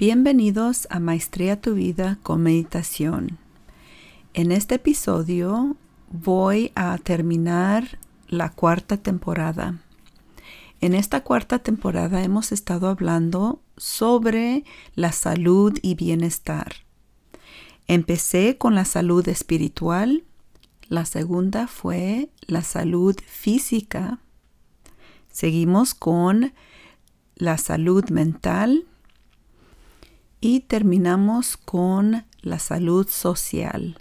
Bienvenidos a Maestría tu vida con meditación. En este episodio voy a terminar la cuarta temporada. En esta cuarta temporada hemos estado hablando sobre la salud y bienestar. Empecé con la salud espiritual, la segunda fue la salud física, seguimos con la salud mental, y terminamos con la salud social.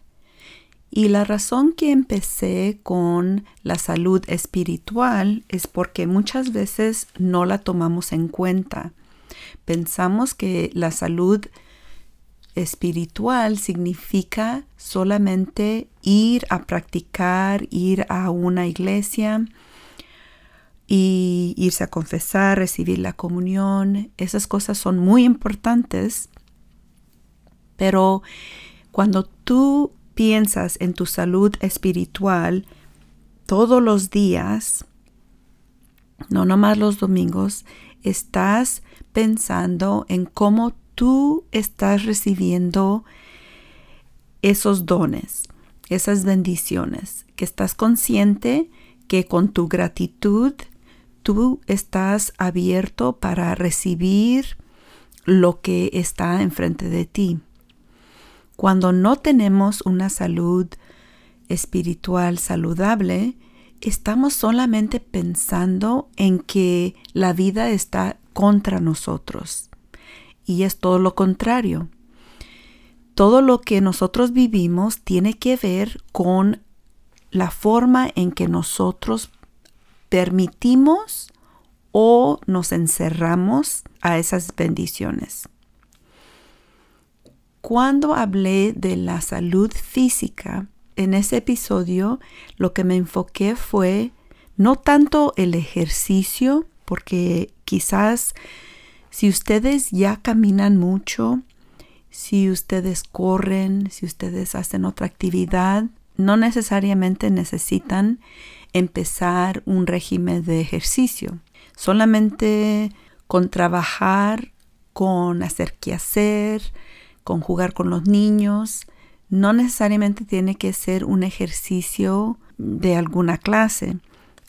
Y la razón que empecé con la salud espiritual es porque muchas veces no la tomamos en cuenta. Pensamos que la salud espiritual significa solamente ir a practicar, ir a una iglesia y irse a confesar, recibir la comunión. Esas cosas son muy importantes pero cuando tú piensas en tu salud espiritual todos los días, no nomás los domingos, estás pensando en cómo tú estás recibiendo esos dones, esas bendiciones, que estás consciente que con tu gratitud tú estás abierto para recibir lo que está enfrente de ti. Cuando no tenemos una salud espiritual saludable, estamos solamente pensando en que la vida está contra nosotros. Y es todo lo contrario. Todo lo que nosotros vivimos tiene que ver con la forma en que nosotros permitimos o nos encerramos a esas bendiciones. Cuando hablé de la salud física, en ese episodio lo que me enfoqué fue no tanto el ejercicio, porque quizás si ustedes ya caminan mucho, si ustedes corren, si ustedes hacen otra actividad, no necesariamente necesitan empezar un régimen de ejercicio. Solamente con trabajar, con hacer qué hacer, con jugar con los niños. No necesariamente tiene que ser un ejercicio de alguna clase,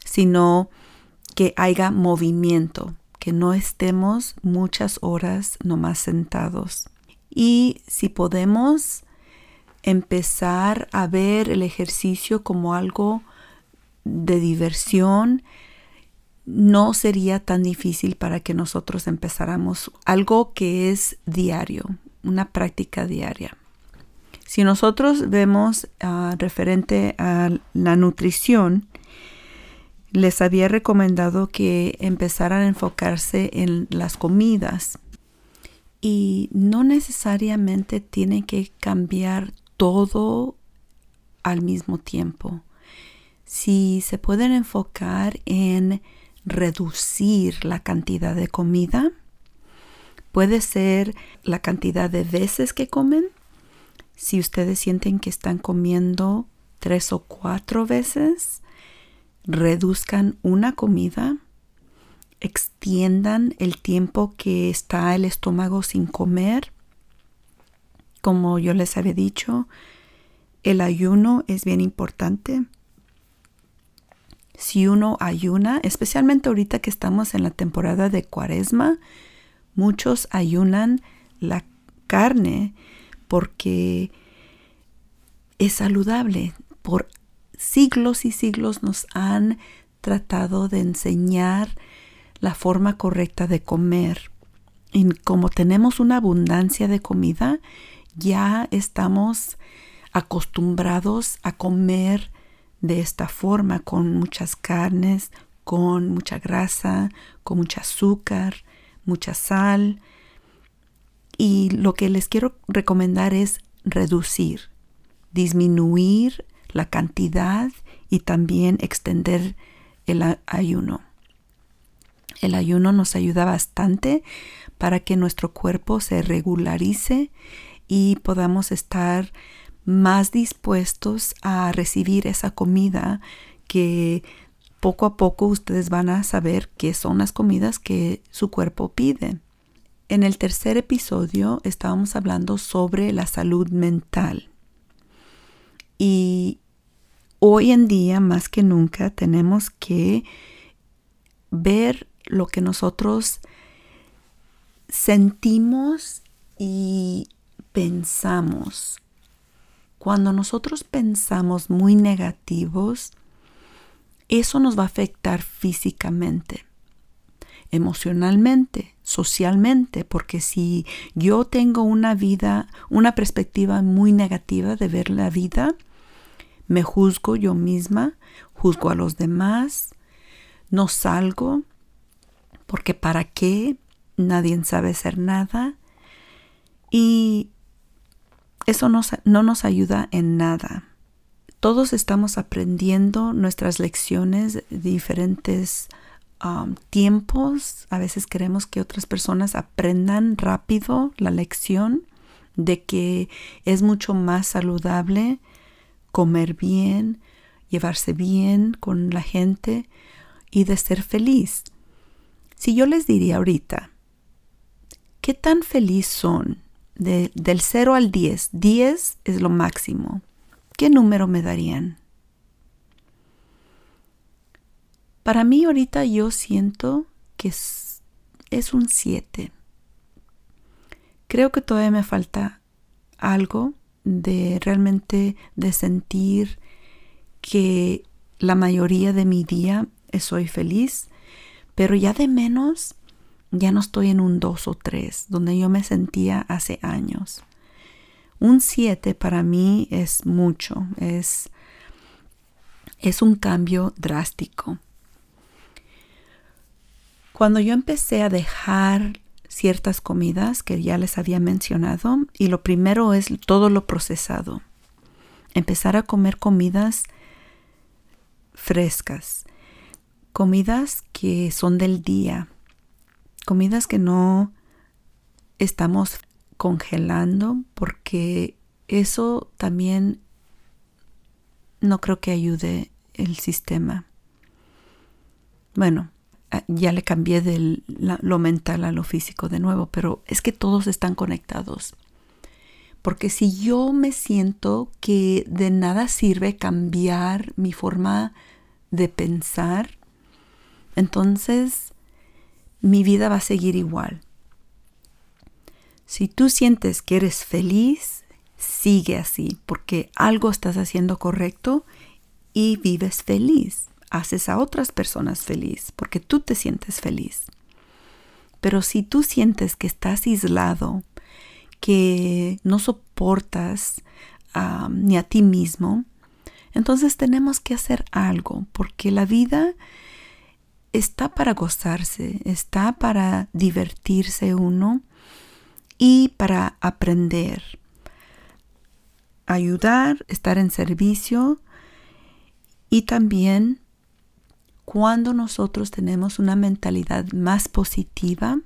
sino que haya movimiento, que no estemos muchas horas nomás sentados. Y si podemos empezar a ver el ejercicio como algo de diversión, no sería tan difícil para que nosotros empezáramos algo que es diario, una práctica diaria. Si nosotros vemos ah, referente a la nutrición, les había recomendado que empezaran a enfocarse en las comidas y no necesariamente tienen que cambiar todo al mismo tiempo. Si se pueden enfocar en reducir la cantidad de comida, Puede ser la cantidad de veces que comen. Si ustedes sienten que están comiendo tres o cuatro veces, reduzcan una comida, extiendan el tiempo que está el estómago sin comer. Como yo les había dicho, el ayuno es bien importante. Si uno ayuna, especialmente ahorita que estamos en la temporada de cuaresma, Muchos ayunan la carne porque es saludable. Por siglos y siglos nos han tratado de enseñar la forma correcta de comer. Y como tenemos una abundancia de comida, ya estamos acostumbrados a comer de esta forma, con muchas carnes, con mucha grasa, con mucho azúcar, mucha sal. Y lo que les quiero recomendar es reducir, disminuir la cantidad y también extender el ayuno. El ayuno nos ayuda bastante para que nuestro cuerpo se regularice y podamos estar más dispuestos a recibir esa comida que poco a poco ustedes van a saber qué son las comidas que su cuerpo pide. en el tercer episodio estábamos hablando sobre la salud mental. Y hoy en día, más que nunca, tenemos que ver lo que nosotros sentimos y pensamos. Cuando nosotros pensamos muy negativos, eso nos va a afectar físicamente, emocionalmente, socialmente, porque si yo tengo una vida, una perspectiva muy negativa de ver la vida, me juzgo yo misma, juzgo a los demás, no salgo, porque para qué, nadie sabe hacer nada, y eso no nos ayuda en nada. Todos estamos aprendiendo nuestras lecciones diferentes um, tiempos. A veces queremos que otras personas aprendan rápido la lección de que es mucho más saludable comer bien, llevarse bien con la gente y de ser feliz. Si yo les diría ahorita, ¿qué tan feliz son? Del 0 al 10. 10 es lo máximo. ¿Qué número me darían? Para mí ahorita yo siento que es, es un 7. Creo que todavía me falta algo de realmente de sentir que la mayoría de mi día soy feliz, pero ya de menos ya no estoy en un 2 o 3 donde yo me sentía hace años. Un 7 para mí es mucho, es, es un cambio drástico. Cuando yo empecé a dejar ciertas comidas que ya les había mencionado, y lo primero es todo lo procesado, empezar a comer comidas frescas, comidas que son del día, comidas que no estamos congelando porque eso también no creo que ayude el sistema. Bueno, ya le cambié de lo mental a lo físico de nuevo, pero es que todos están conectados. Porque si yo me siento que de nada sirve cambiar mi forma de pensar, entonces mi vida va a seguir igual. Si tú sientes que eres feliz, sigue así, porque algo estás haciendo correcto y vives feliz. Haces a otras personas feliz, porque tú te sientes feliz. Pero si tú sientes que estás aislado, que no soportas ni a ti mismo, entonces tenemos que hacer algo, porque la vida está para gozarse, está para divertirse uno y para aprender, ayudar, estar en servicio y también cuando nosotros tenemos una mentalidad más positiva,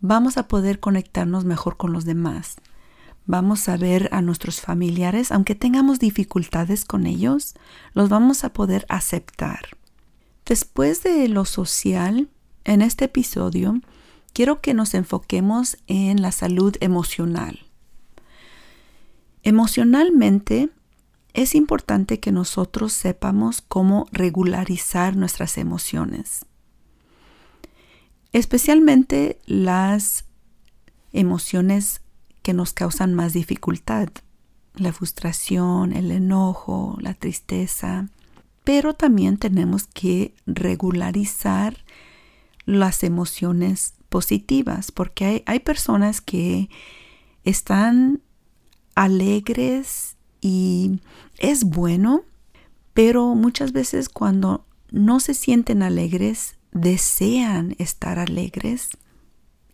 vamos a poder conectarnos mejor con los demás. Vamos a ver a nuestros familiares, aunque tengamos dificultades con ellos, los vamos a poder aceptar Después de lo social, en este episodio quiero que nos enfoquemos en la salud emocional. Emocionalmente, es importante que nosotros sepamos cómo regularizar nuestras emociones, especialmente las emociones que nos causan más dificultad, la frustración, el enojo, la tristeza, pero también tenemos que regularizar las emociones positivas, porque hay, personas que están alegres y es bueno, pero muchas veces cuando no se sienten alegres, desean estar alegres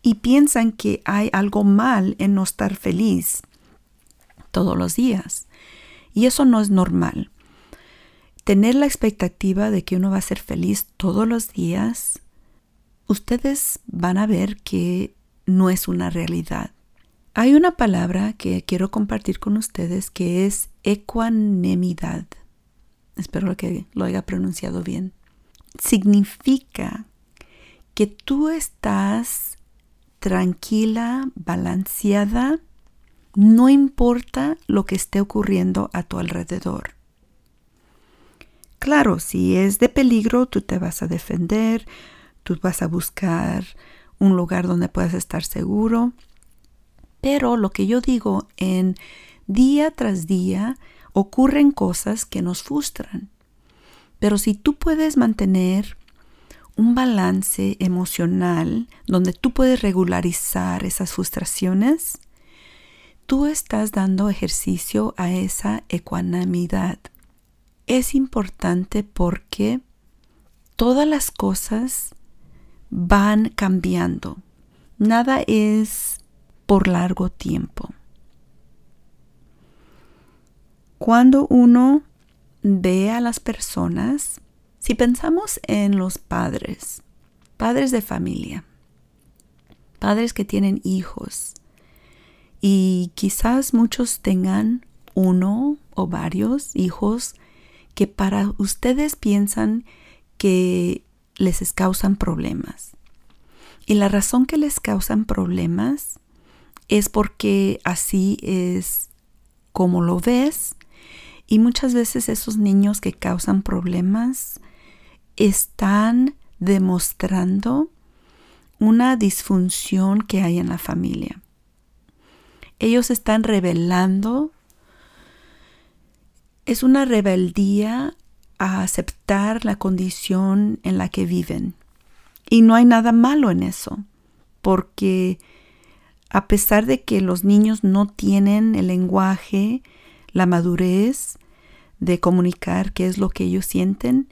y piensan que hay algo mal en no estar feliz todos los días. Y eso no es normal tener la expectativa de que uno va a ser feliz todos los días, ustedes van a ver que no es una realidad. Hay una palabra que quiero compartir con ustedes que es ecuanimidad. Espero que lo haya pronunciado bien. Significa que tú estás tranquila, balanceada, no importa lo que esté ocurriendo a tu alrededor. Claro, si es de peligro, tú te vas a defender, tú vas a buscar un lugar donde puedas estar seguro. Pero lo que yo digo, en día tras día ocurren cosas que nos frustran. Pero si tú puedes mantener un balance emocional donde tú puedes regularizar esas frustraciones, tú estás dando ejercicio a esa ecuanimidad. Es importante porque todas las cosas van cambiando. Nada es por largo tiempo. Cuando uno ve a las personas, si pensamos en los padres, padres de familia, padres que tienen hijos, y quizás muchos tengan uno o varios hijos que para ustedes piensan que les causan problemas. Y la razón que les causan problemas es porque así es como lo ves. Y muchas veces esos niños que causan problemas están demostrando una disfunción que hay en la familia. Ellos están revelando. Es una rebeldía a aceptar la condición en la que viven. Y no hay nada malo en eso, porque a pesar de que los niños no tienen el lenguaje, la madurez de comunicar qué es lo que ellos sienten,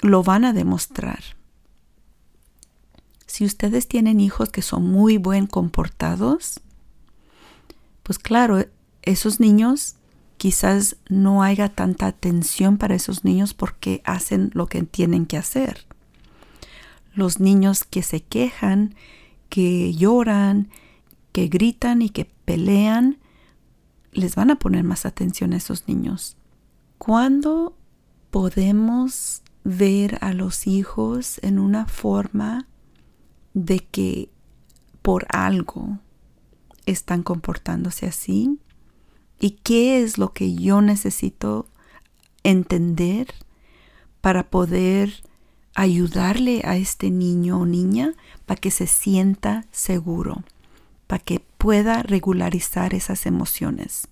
lo van a demostrar. Si ustedes tienen hijos que son muy buen comportados, pues claro, esos niños quizás no haya tanta atención para esos niños porque hacen lo que tienen que hacer. Los niños que se quejan, que lloran, que gritan y que pelean, les van a poner más atención a esos niños. ¿Cuándo podemos ver a los hijos en una forma de que por algo están comportándose así y qué es lo que yo necesito entender para poder ayudarle a este niño o niña para que se sienta seguro, para que pueda regularizar esas emociones.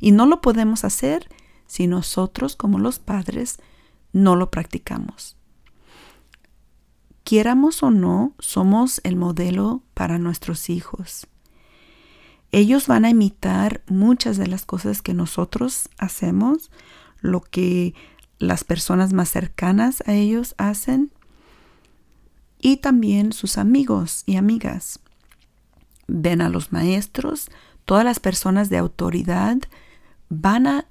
Y no lo podemos hacer si nosotros como los padres no lo practicamos. Quieramos o no, somos el modelo para nuestros hijos ellos van a imitar muchas de las cosas que nosotros hacemos, lo que las personas más cercanas a ellos hacen y también sus amigos y amigas. Ven a los maestros, todas las personas de autoridad van a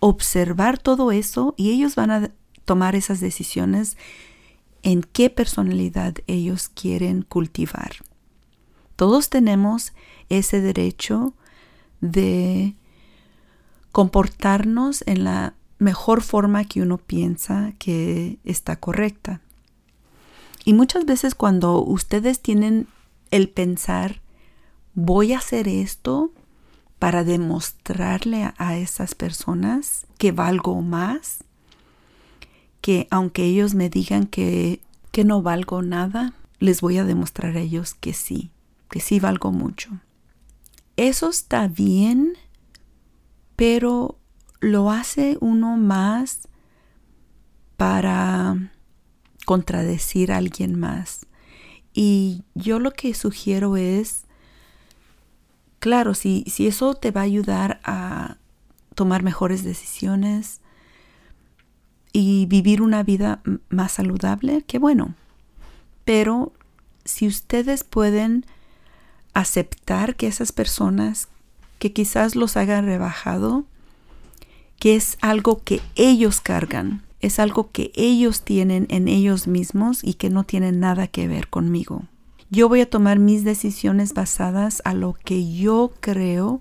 observar todo eso y ellos van a tomar esas decisiones en qué personalidad ellos quieren cultivar. Todos tenemos ese derecho de comportarnos en la mejor forma que uno piensa que está correcta. Y muchas veces cuando ustedes tienen el pensar, voy a hacer esto para demostrarle a, esas personas que valgo más, que aunque ellos me digan que, que no valgo nada, les voy a demostrar a ellos que sí, que sí valgo mucho. Eso está bien, pero lo hace uno más para contradecir a alguien más. Y yo lo que sugiero es, claro, si, si eso te va a ayudar a tomar mejores decisiones y vivir una vida más saludable, qué bueno. Pero si ustedes pueden aceptar que esas personas que quizás los hagan rebajado, que es algo que ellos cargan, es algo que ellos tienen en ellos mismos y que no tiene nada que ver conmigo. Yo voy a tomar mis decisiones basadas a lo que yo creo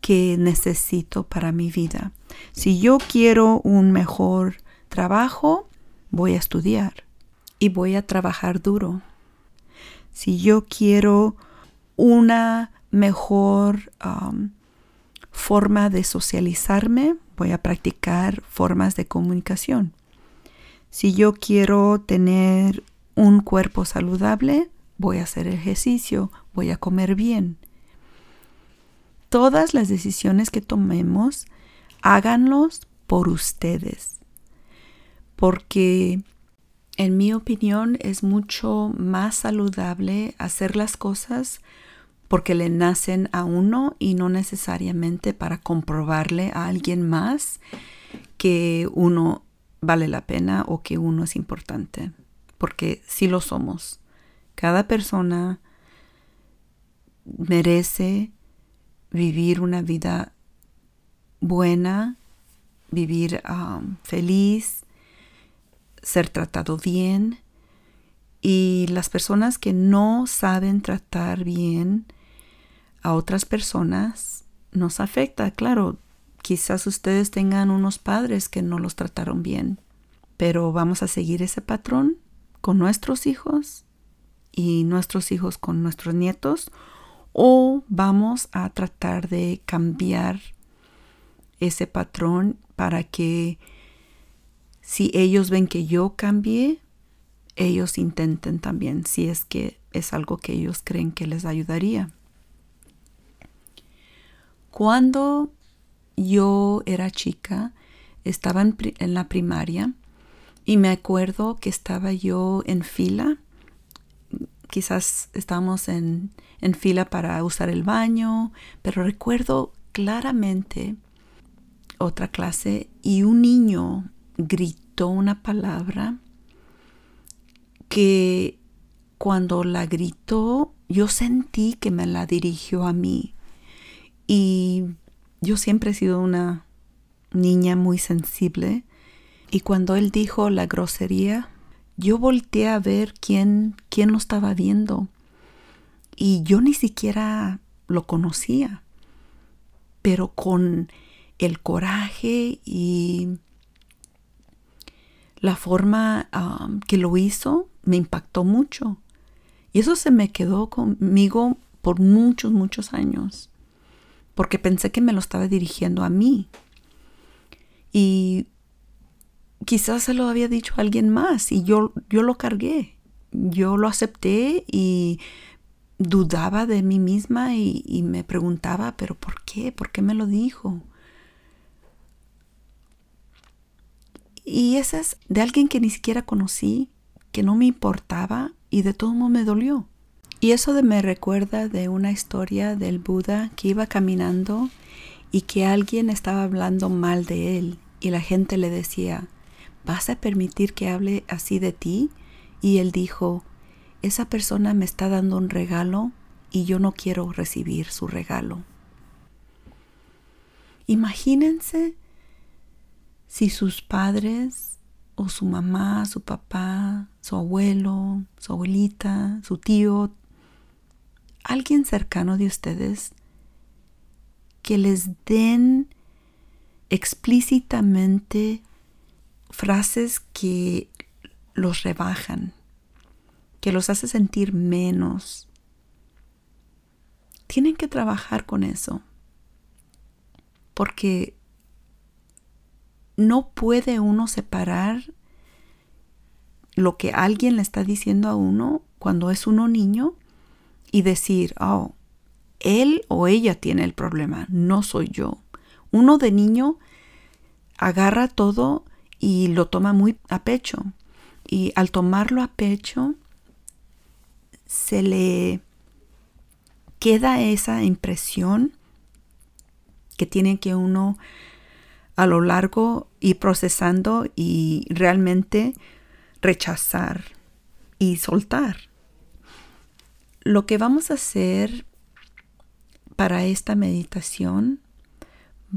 que necesito para mi vida. Si yo quiero un mejor trabajo, voy a estudiar y voy a trabajar duro Si yo quiero una mejor um, forma de socializarme, voy a practicar formas de comunicación. Si yo quiero tener un cuerpo saludable, voy a hacer ejercicio, voy a comer bien. Todas las decisiones que tomemos, háganlos por ustedes. Porque en mi opinión es mucho más saludable hacer las cosas porque le nacen a uno y no necesariamente para comprobarle a alguien más que uno vale la pena o que uno es importante, porque sí lo somos. Cada persona merece vivir una vida buena, vivir um, feliz, ser tratado bien. Y las personas que no saben tratar bien a otras personas nos afecta. Claro, quizás ustedes tengan unos padres que no los trataron bien, pero vamos a seguir ese patrón con nuestros hijos y nuestros hijos con nuestros nietos o vamos a tratar de cambiar ese patrón para que si ellos ven que yo cambié, ellos intenten también, si es que es algo que ellos creen que les ayudaría. Cuando yo era chica, estaba en, la primaria y me acuerdo que estaba yo en fila. Quizás estábamos en, en fila para usar el baño, pero recuerdo claramente otra clase y un niño gritó una palabra que cuando la gritó yo sentí que me la dirigió a mí y yo siempre he sido una niña muy sensible. Y cuando él dijo la grosería, yo volteé a ver quién, quién lo estaba viendo. Y yo ni siquiera lo conocía. Pero con el coraje y la forma um, que lo hizo me impactó mucho. Y eso se me quedó conmigo por muchos, muchos años porque pensé que me lo estaba dirigiendo a mí. Y quizás se lo había dicho a alguien más y yo, yo lo cargué. Yo lo acepté y dudaba de mí misma y, me preguntaba, pero ¿por qué? ¿Por qué me lo dijo? Y ese es de alguien que ni siquiera conocí, que no me importaba y de todo modo me dolió. Y eso me recuerda de una historia del Buda que iba caminando y que alguien estaba hablando mal de él y la gente le decía, ¿vas a permitir que hable así de ti? Y él dijo, esa persona me está dando un regalo y yo no quiero recibir su regalo. Imagínense si sus padres o su mamá, su papá, su abuelo, su abuelita, su tío alguien cercano de ustedes que les den explícitamente frases que los rebajan, que los hace sentir menos. Tienen que trabajar con eso, porque no puede uno separar lo que alguien le está diciendo a uno cuando es uno niño y decir, oh, él o ella tiene el problema, no soy yo. Uno de niño agarra todo y lo toma muy a pecho. Y al tomarlo a pecho, se le queda esa impresión que tiene que uno a lo largo ir procesando y realmente rechazar y soltar lo que vamos a hacer para esta meditación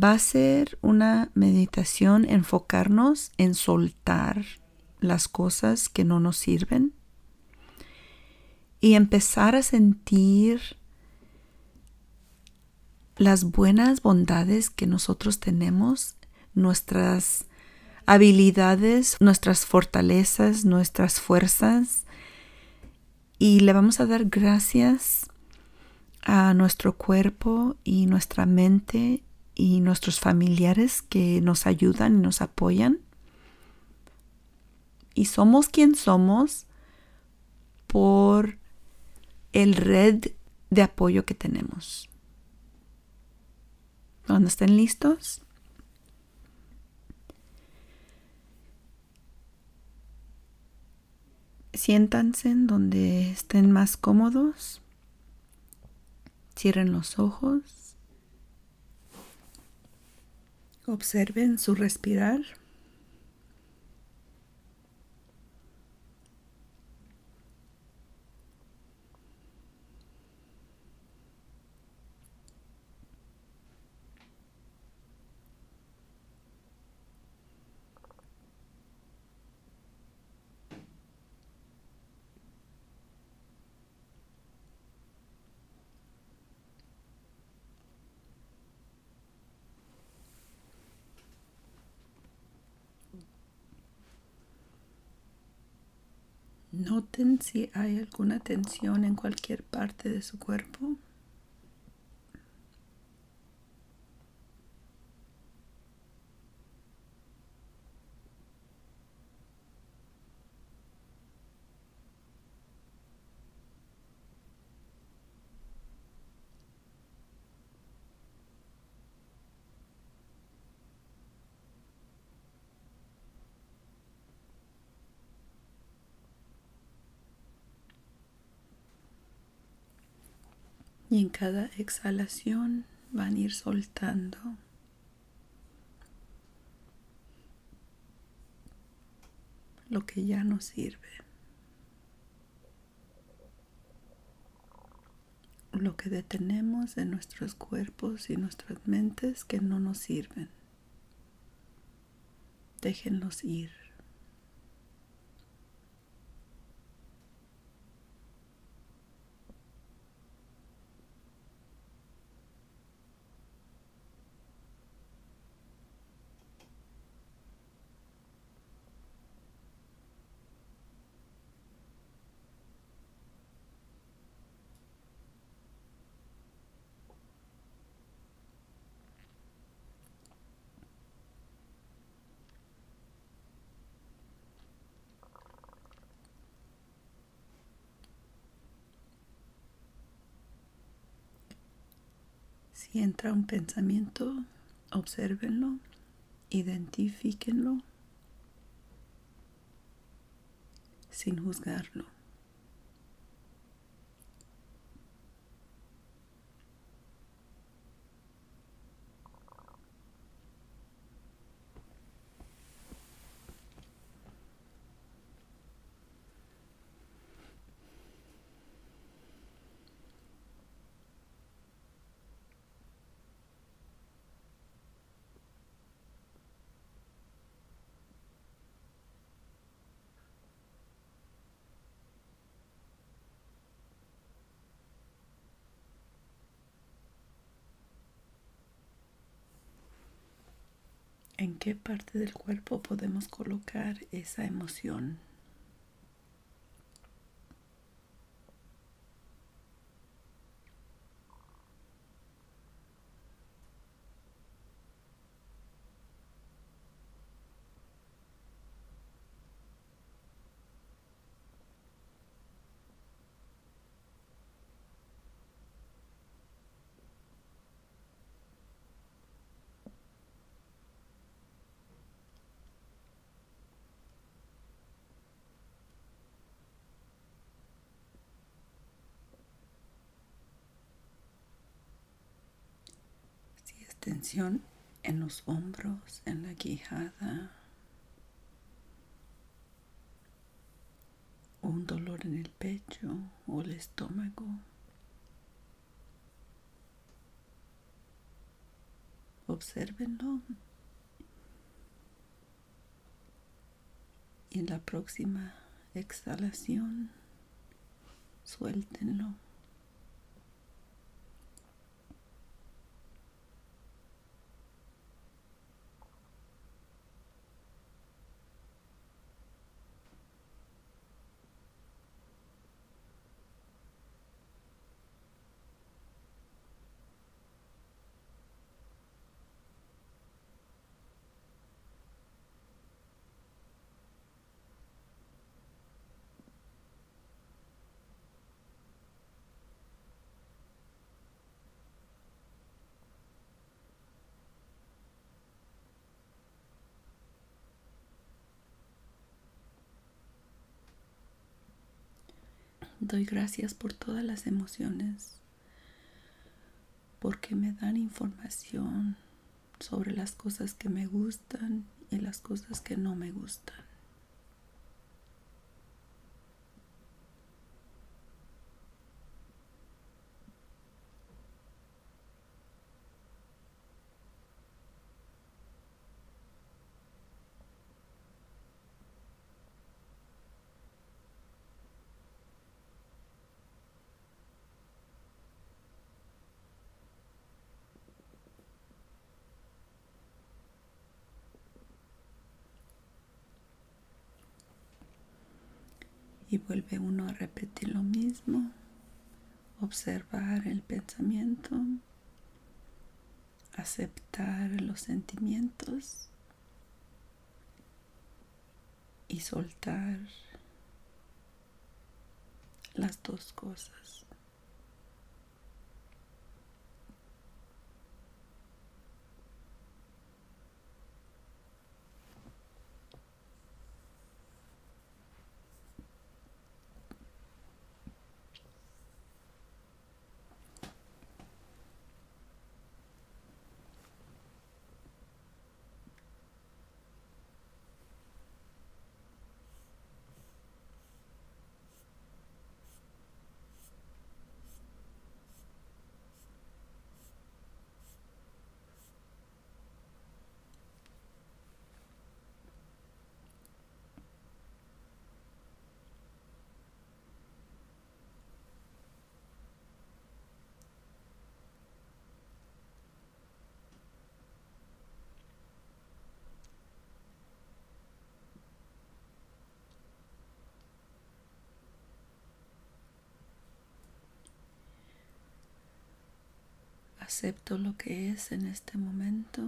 va a ser una meditación enfocarnos en soltar las cosas que no nos sirven y empezar a sentir las buenas bondades que nosotros tenemos, nuestras habilidades, nuestras fortalezas, nuestras fuerzas, y le vamos a dar gracias a nuestro cuerpo y nuestra mente y nuestros familiares que nos ayudan y nos apoyan. Y somos quien somos por el red de apoyo que tenemos. Cuando estén listos, siéntanse en donde estén más cómodos. Cierren los ojos. Observen su respirar. Noten si hay alguna tensión en cualquier parte de su cuerpo. Y en cada exhalación van a ir soltando. Lo que ya no sirve. Lo que detenemos en nuestros cuerpos y nuestras mentes que no nos sirven. Déjenlos ir. Si entra un pensamiento, observenlo, identifíquenlo sin juzgarlo. ¿En qué parte del cuerpo podemos colocar esa emoción? Tensión en los hombros, en la quijada, un dolor en el pecho o el estómago. Obsérvenlo y en la próxima exhalación suéltenlo. Doy gracias por todas las emociones, porque me dan información sobre las cosas que me gustan y las cosas que no me gustan. Y vuelve uno a repetir lo mismo, observar el pensamiento, aceptar los sentimientos y soltar las dos cosas. Acepto lo que es en este momento,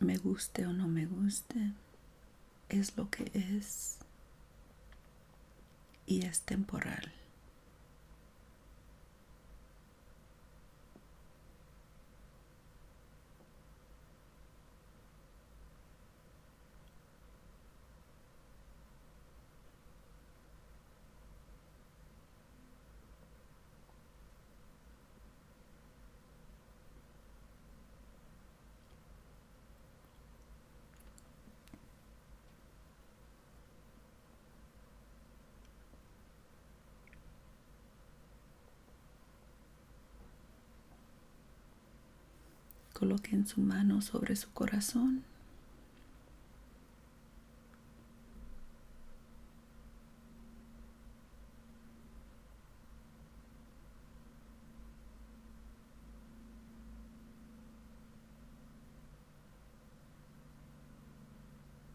me guste o no me guste, es lo que es y es temporal. Coloquen su mano sobre su corazón.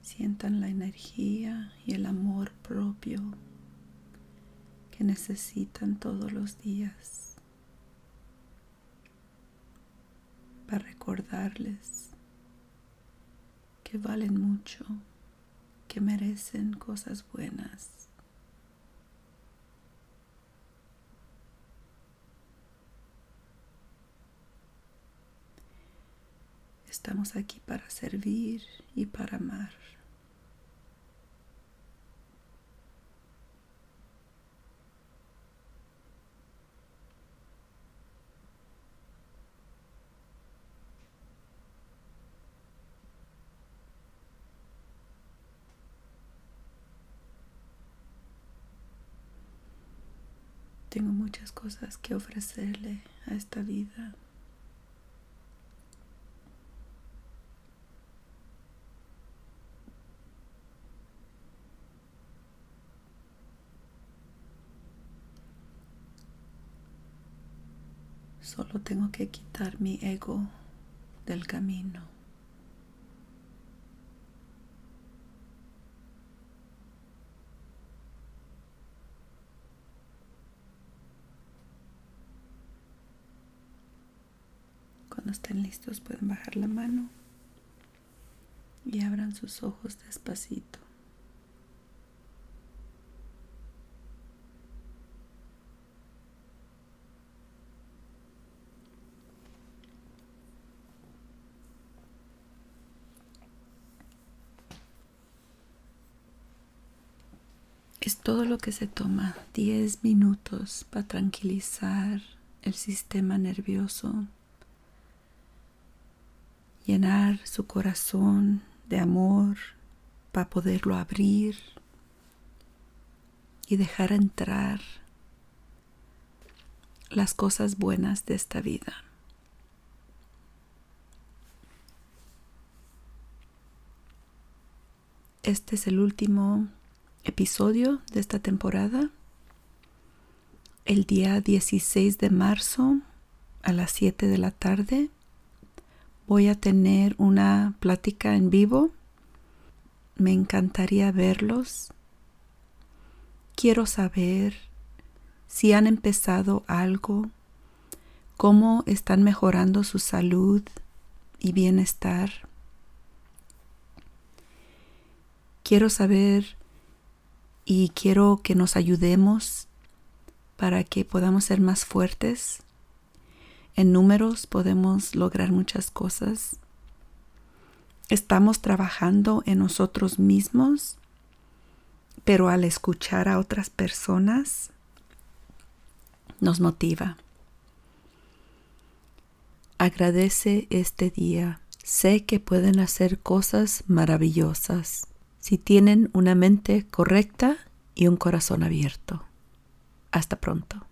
Sientan la energía y el amor propio que necesitan todos los días. Para recordarles que valen mucho, que merecen cosas buenas. Estamos aquí para servir y para amar. Tengo muchas cosas que ofrecerle a esta vida. Solo tengo que quitar mi ego del camino. Estén listos pueden bajar la mano y abran sus ojos despacito. Es todo lo que se toma, 10 minutos para tranquilizar el sistema nervioso, llenar su corazón de amor para poderlo abrir y dejar entrar las cosas buenas de esta vida. Este es el último episodio de esta temporada. El día 16 de marzo a las 7 de la tarde voy a tener una plática en vivo. Me encantaría verlos. Quiero saber si han empezado algo, cómo están mejorando su salud y bienestar. Quiero saber y quiero que nos ayudemos para que podamos ser más fuertes. En números podemos lograr muchas cosas. Estamos trabajando en nosotros mismos, pero al escuchar a otras personas nos motiva. Agradece este día. Sé que pueden hacer cosas maravillosas si tienen una mente correcta y un corazón abierto. Hasta pronto.